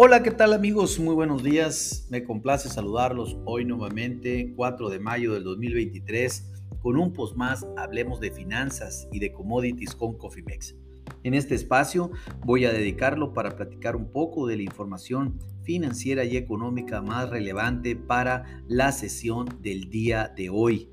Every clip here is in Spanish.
Hola, ¿qué tal amigos? Muy buenos días. Me complace saludarlos hoy nuevamente, 4 de mayo del 2023, con un post más, hablemos de finanzas y de commodities con Cofimex. En este espacio voy a dedicarlo para platicar un poco de la información financiera y económica más relevante para la sesión del día de hoy.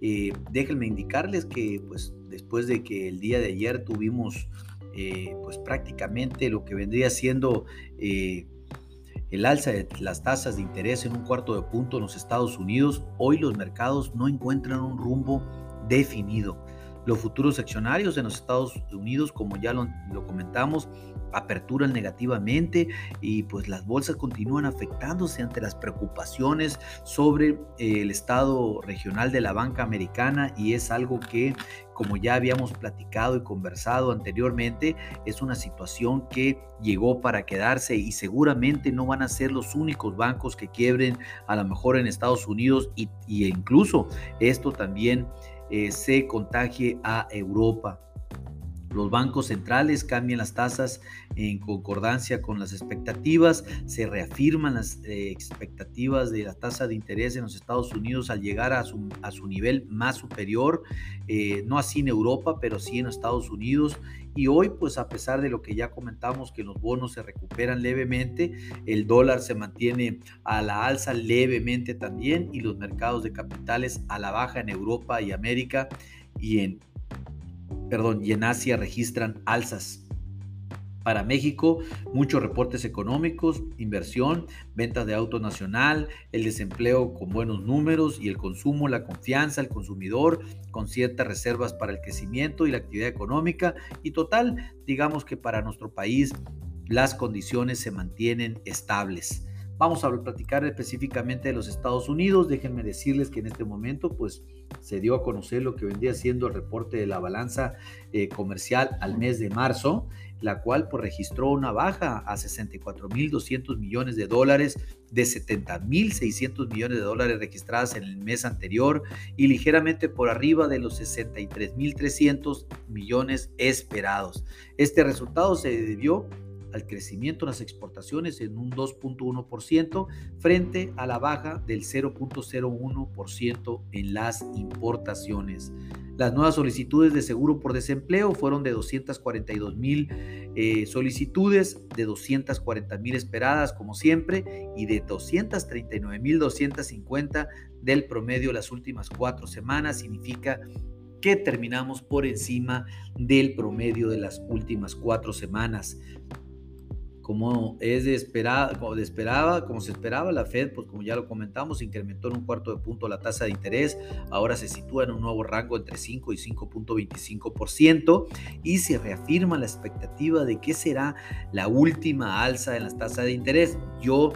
Eh, déjenme indicarles que pues, después de que el día de ayer tuvimos eh, pues prácticamente lo que vendría siendo eh, el alza de las tasas de interés en un cuarto de punto en los Estados Unidos, hoy los mercados no encuentran un rumbo definido. Los futuros accionarios en los Estados Unidos, como ya lo, comentamos, aperturan negativamente y pues las bolsas continúan afectándose ante las preocupaciones sobre eh, el estado regional de la banca americana y es algo que como ya habíamos platicado y conversado anteriormente, es una situación que llegó para quedarse y seguramente no van a ser los únicos bancos que quiebren a lo mejor en Estados Unidos y, y incluso esto también eh, se contagie a Europa. Los bancos centrales cambian las tasas en concordancia con las expectativas, se reafirman las eh, expectativas de la tasa de interés en los Estados Unidos al llegar a su, a su nivel más superior, eh, no así en Europa, pero sí en Estados Unidos. Y hoy, pues a pesar de lo que ya comentamos, que los bonos se recuperan levemente, el dólar se mantiene a la alza levemente también y los mercados de capitales a la baja en Europa y América y en perdón, y en Asia registran alzas. Para México, muchos reportes económicos, inversión, ventas de auto nacional, el desempleo con buenos números y el consumo, la confianza, el consumidor con ciertas reservas para el crecimiento y la actividad económica. Y total, digamos que para nuestro país las condiciones se mantienen estables. Vamos a platicar específicamente de los Estados Unidos. Déjenme decirles que en este momento, pues, se dio a conocer lo que vendría siendo el reporte de la balanza eh, comercial al mes de marzo, la cual pues, registró una baja a 64.200 millones de dólares de 70.600 millones de dólares registradas en el mes anterior y ligeramente por arriba de los 63.300 millones esperados. Este resultado se debió al crecimiento en las exportaciones en un 2.1% frente a la baja del 0.01% en las importaciones. Las nuevas solicitudes de seguro por desempleo fueron de 242 mil eh, solicitudes, de 240 mil esperadas como siempre y de 239 mil 250 del promedio las últimas cuatro semanas. Significa que terminamos por encima del promedio de las últimas cuatro semanas como es de esperada, como de esperaba, como se esperaba, la Fed, pues como ya lo comentamos, incrementó en un cuarto de punto la tasa de interés, ahora se sitúa en un nuevo rango entre 5 y 5.25% y se reafirma la expectativa de que será la última alza en las tasas de interés. Yo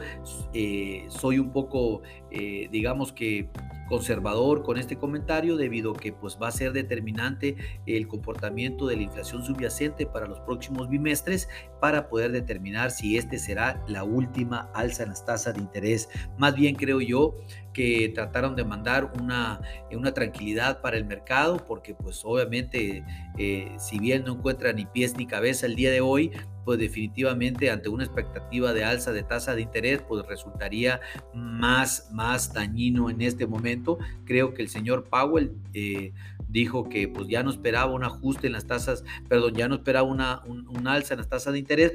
eh, soy un poco, eh, digamos que conservador con este comentario debido a que pues va a ser determinante el comportamiento de la inflación subyacente para los próximos bimestres para poder determinar si este será la última alza en las tasas de interés. Más bien creo yo que trataron de mandar una, una tranquilidad para el mercado porque pues obviamente eh, si bien no encuentra ni pies ni cabeza el día de hoy, pues definitivamente ante una expectativa de alza de tasa de interés, pues resultaría más, más dañino en este momento. Creo que el señor Powell eh, dijo que pues ya no esperaba un ajuste en las tasas, perdón, ya no esperaba una, un alza en las tasas de interés,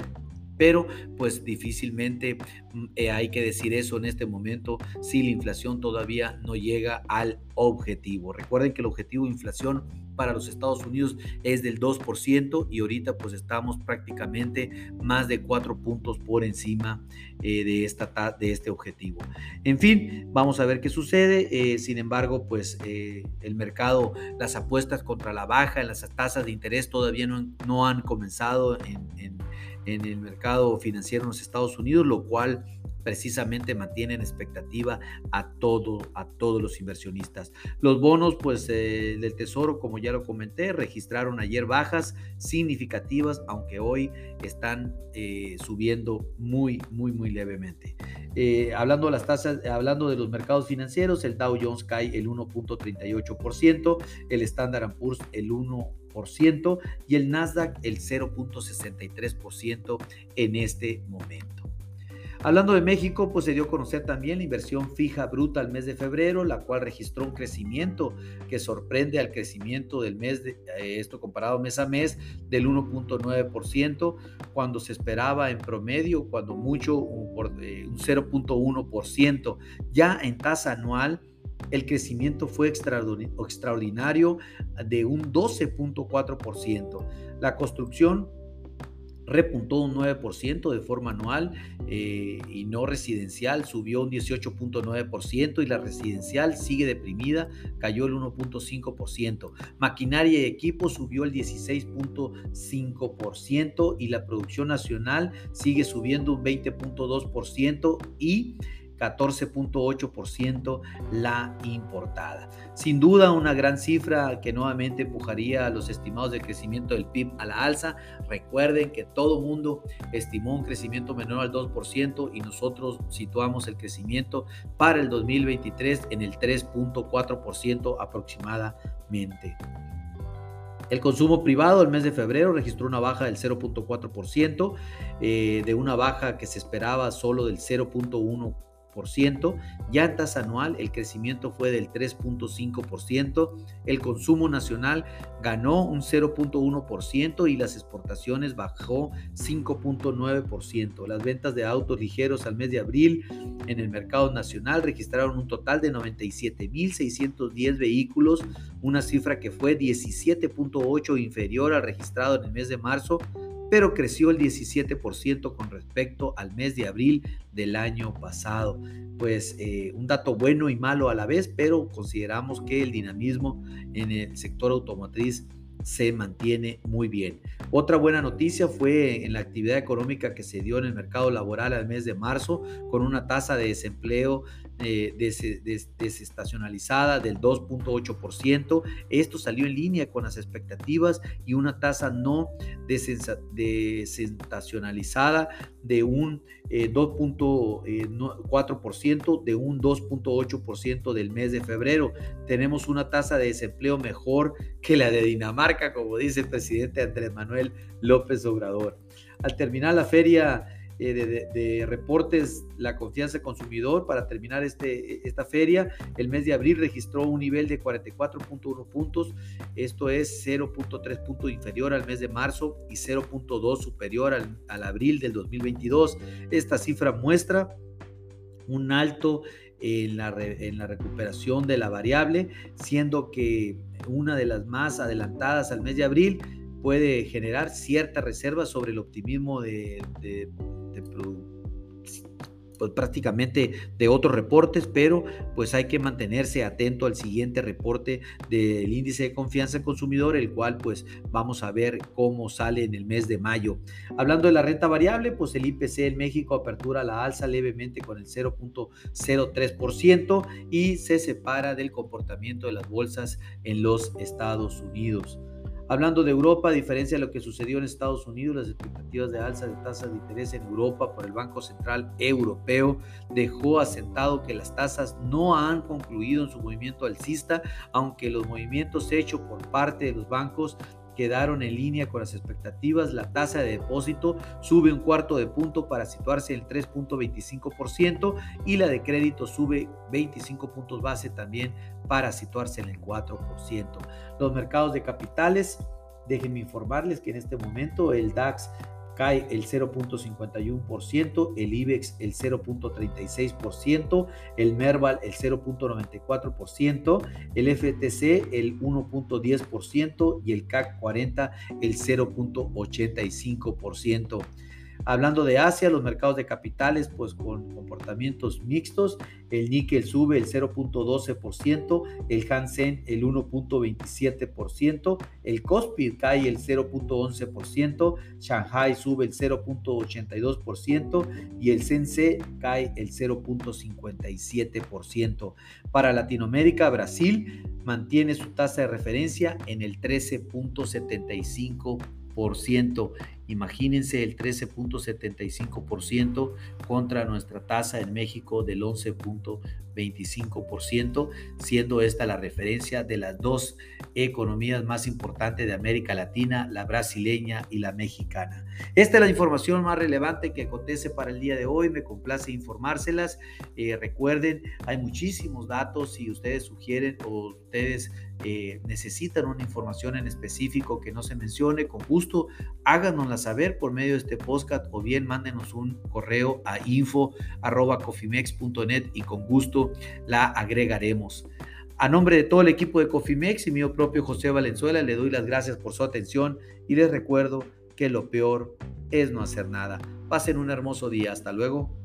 pero pues difícilmente mm, eh, hay que decir eso en este momento si la inflación todavía no llega al objetivo. Recuerden que el objetivo de inflación para los Estados Unidos es del 2% y ahorita pues estamos prácticamente más de 4 puntos por encima eh, de, esta, de este objetivo. En fin, vamos a ver qué sucede. Eh, sin embargo, pues el mercado, las apuestas contra la baja en las tasas de interés todavía no, han comenzado en, en en el mercado financiero en los Estados Unidos, lo cual precisamente mantiene en expectativa a, todo, a todos los inversionistas. Los bonos pues, eh, del Tesoro, como ya lo comenté, registraron ayer bajas significativas, aunque hoy están eh, subiendo muy, muy, muy levemente. Eh, hablando de las tasas, hablando de los mercados financieros, el Dow Jones cae el 1.38%, el Standard Poor's el 1% y el Nasdaq el 0.63% en este momento. Hablando de México, pues se dio a conocer también la inversión fija bruta al mes de febrero, la cual registró un crecimiento que sorprende al crecimiento del mes, de, eh, esto comparado mes a mes, del 1.9%, cuando se esperaba en promedio, cuando mucho, un 0.1%. Ya en tasa anual, el crecimiento fue extraordinario de un 12.4%. La construcción repuntó un 9% de forma anual eh, y no residencial subió un 18.9% y la residencial sigue deprimida, cayó el 1.5%. Maquinaria y equipo subió el 16.5% y la producción nacional sigue subiendo un 20.2% y 14.8% la importada. Sin duda una gran cifra que nuevamente empujaría a los estimados de crecimiento del PIB a la alza. Recuerden que todo mundo estimó un crecimiento menor al 2% y nosotros situamos el crecimiento para el 2023 en el 3.4% aproximadamente. El consumo privado el mes de febrero registró una baja del 0.4%, eh, de una baja que se esperaba solo del 0.1% ya anual el crecimiento fue del 3.5%, el consumo nacional ganó un 0.1% y las exportaciones bajó 5.9%. Las ventas de autos ligeros al mes de abril en el mercado nacional registraron un total de 97.610 vehículos, una cifra que fue 17.8 inferior al registrado en el mes de marzo pero creció el 17% con respecto al mes de abril del año pasado. Pues eh, un dato bueno y malo a la vez, pero consideramos que el dinamismo en el sector automotriz se mantiene muy bien. Otra buena noticia fue en la actividad económica que se dio en el mercado laboral al mes de marzo, con una tasa de desempleo eh, desestacionalizada del 2.8%. Esto salió en línea con las expectativas y una tasa no desestacionalizada de un 2.4% eh, de un 2.8% del mes de febrero. Tenemos una tasa de desempleo mejor que la de Dinamarca, como dice el presidente Andrés Manuel López Obrador. Al terminar la feria eh, de, reportes la confianza consumidor para terminar este, esta feria. El mes de abril registró un nivel de 44.1 puntos, esto es 0.3 puntos inferior al mes de marzo y 0.2 superior al, al abril del 2022. Esta cifra muestra un alto en la, en la, recuperación de la variable, siendo que una de las más adelantadas al mes de abril puede generar cierta reserva sobre el optimismo de, pues, prácticamente de otros reportes, pero pues hay que mantenerse atento al siguiente reporte del índice de confianza del consumidor, el cual pues vamos a ver cómo sale en el mes de mayo. Hablando de la renta variable, pues el IPC en México apertura la alza levemente con el 0.03% y se separa del comportamiento de las bolsas en los Estados Unidos. Hablando de Europa, a diferencia de lo que sucedió en Estados Unidos, las expectativas de alza de tasas de interés en Europa por el Banco Central Europeo dejó asentado que las tasas no han concluido en su movimiento alcista, aunque los movimientos hechos por parte de los bancos quedaron en línea con las expectativas. La tasa de depósito sube un cuarto de punto para situarse en el 3.25% y la de crédito sube 25 puntos base también para situarse en el 4%. Los mercados de capitales, déjenme informarles que en este momento el DAX cae el 0.51%, el IBEX el 0.36%, el Merval el 0.94%, el FTC el 1.10% y el CAC 40 el 0.85%. Hablando de Asia, los mercados de capitales, pues con comportamientos mixtos, el níquel sube el 0.12%, el Hansen el 1.27%, el Kospi cae el 0.11%, Shanghai sube el 0.82% y el Sense cae el 0.57%. Para Latinoamérica, Brasil mantiene su tasa de referencia en el 13.75% Imagínense el 13.75% contra nuestra tasa en México del 11.25%, siendo esta la referencia de las dos economías más importantes de América Latina, la brasileña y la mexicana. Esta es la información más relevante que acontece para el día de hoy. Me complace informárselas. Eh, recuerden, hay muchísimos datos. Si ustedes sugieren o ustedes eh, necesitan una información en específico que no se mencione, con gusto háganosla saber por medio de este podcast o bien mándenos un correo a info.cofimex.net y con gusto la agregaremos. A nombre de todo el equipo de Cofimex y mío propio José Valenzuela, le doy las gracias por su atención y les recuerdo que lo peor es no hacer nada. Pasen un hermoso día. Hasta luego.